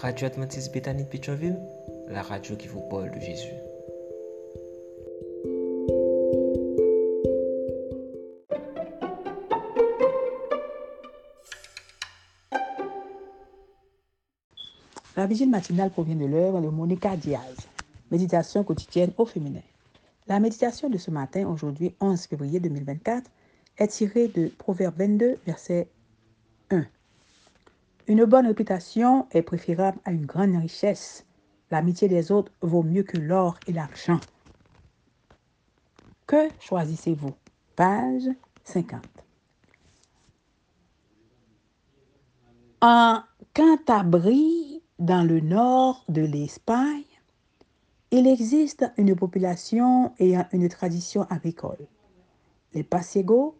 Radio Adventiste Bethany de la radio qui vous parle de Jésus. La vigile matinale provient de l'œuvre de Monica Diaz, Méditation quotidienne au féminin. La méditation de ce matin, aujourd'hui 11 février 2024, est tirée de Proverbe 22, verset 1. Une bonne réputation est préférable à une grande richesse. L'amitié des autres vaut mieux que l'or et l'argent. Que choisissez-vous? Page 50. En Cantabrie, dans le nord de l'Espagne, il existe une population ayant une tradition agricole. Les Pasiegos,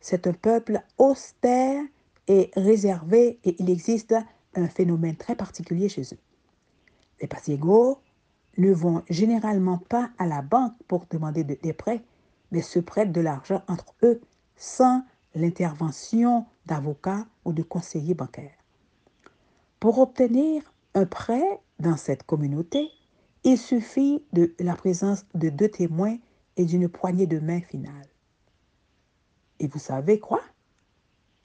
c'est un peuple austère et réservé et il existe un phénomène très particulier chez eux. Les Pasiegos ne vont généralement pas à la banque pour demander des prêts, mais se prêtent de l'argent entre eux sans l'intervention d'avocats ou de conseillers bancaires. Pour obtenir un prêt dans cette communauté, il suffit de la présence de deux témoins et d'une poignée de main finale. Et vous savez quoi?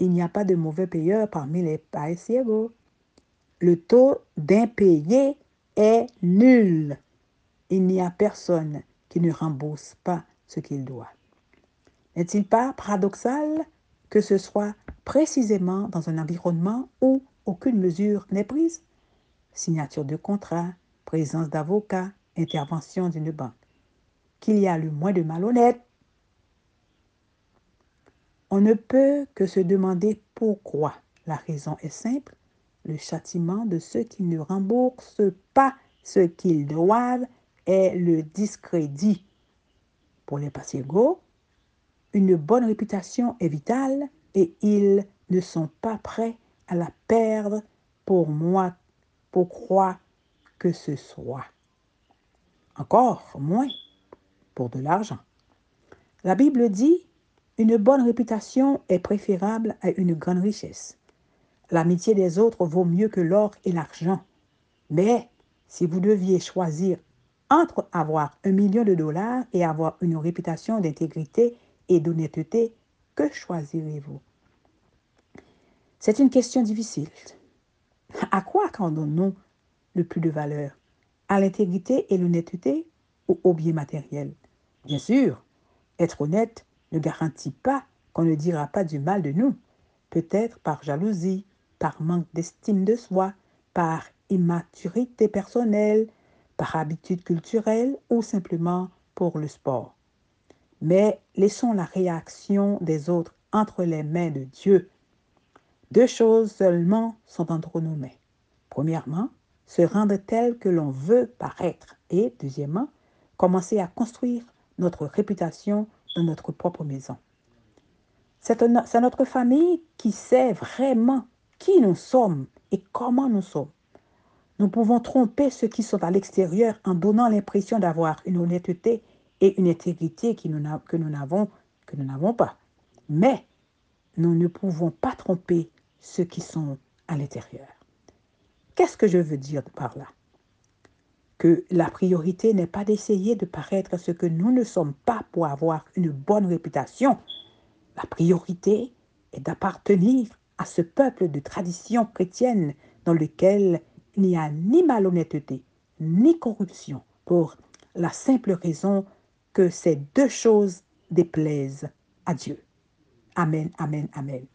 Il n'y a pas de mauvais payeurs parmi les paisiegos. Le taux d'impayé est nul. Il n'y a personne qui ne rembourse pas ce qu'il doit. N'est-il pas paradoxal que ce soit précisément dans un environnement où aucune mesure n'est prise? Signature de contrat, présence d'avocats, intervention d'une banque. Qu'il y a le moins de malhonnêtes. On ne peut que se demander pourquoi. La raison est simple. Le châtiment de ceux qui ne remboursent pas ce qu'ils doivent est le discrédit. Pour les Pasiegos, une bonne réputation est vitale et ils ne sont pas prêts à la perdre pour moi, pour croire que ce soit. Encore moins pour de l'argent. La Bible dit, une bonne réputation est préférable à une grande richesse. L'amitié des autres vaut mieux que l'or et l'argent. Mais si vous deviez choisir entre avoir un million de dollars et avoir une réputation d'intégrité et d'honnêteté, que choisirez-vous? C'est une question difficile. À quoi accordons-nous le plus de valeur? À l'intégrité et l'honnêteté ou au bien matériel? Bien sûr, être honnête ne garantit pas qu'on ne dira pas du mal de nous, peut-être par jalousie, par manque d'estime de soi, par immaturité personnelle, par habitude culturelle ou simplement pour le sport. Mais laissons la réaction des autres entre les mains de Dieu. Deux choses seulement sont entre nos mains. Premièrement, se rendre tel que l'on veut paraître. Et deuxièmement, commencer à construire notre réputation dans notre propre maison. C'est notre famille qui sait vraiment qui nous sommes et comment nous sommes. Nous pouvons tromper ceux qui sont à l'extérieur en donnant l'impression d'avoir une honnêteté et une intégrité que nous n'avons que nous n'avons pas. Mais nous ne pouvons pas tromper ceux qui sont à l'intérieur. Qu'est-ce que je veux dire par là? Que la priorité n'est pas d'essayer de paraître ce que nous ne sommes pas pour avoir une bonne réputation. La priorité est d'appartenir à ce peuple de tradition chrétienne dans lequel il n'y a ni malhonnêteté, ni corruption, pour la simple raison que ces deux choses déplaisent à Dieu. Amen, amen, amen.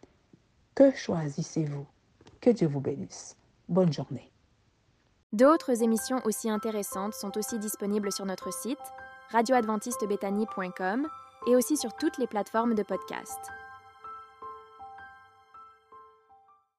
Que choisissez-vous? Que Dieu vous bénisse. Bonne journée. D'autres émissions aussi intéressantes sont aussi disponibles sur notre site radioadventistebethany.com et aussi sur toutes les plateformes de podcast.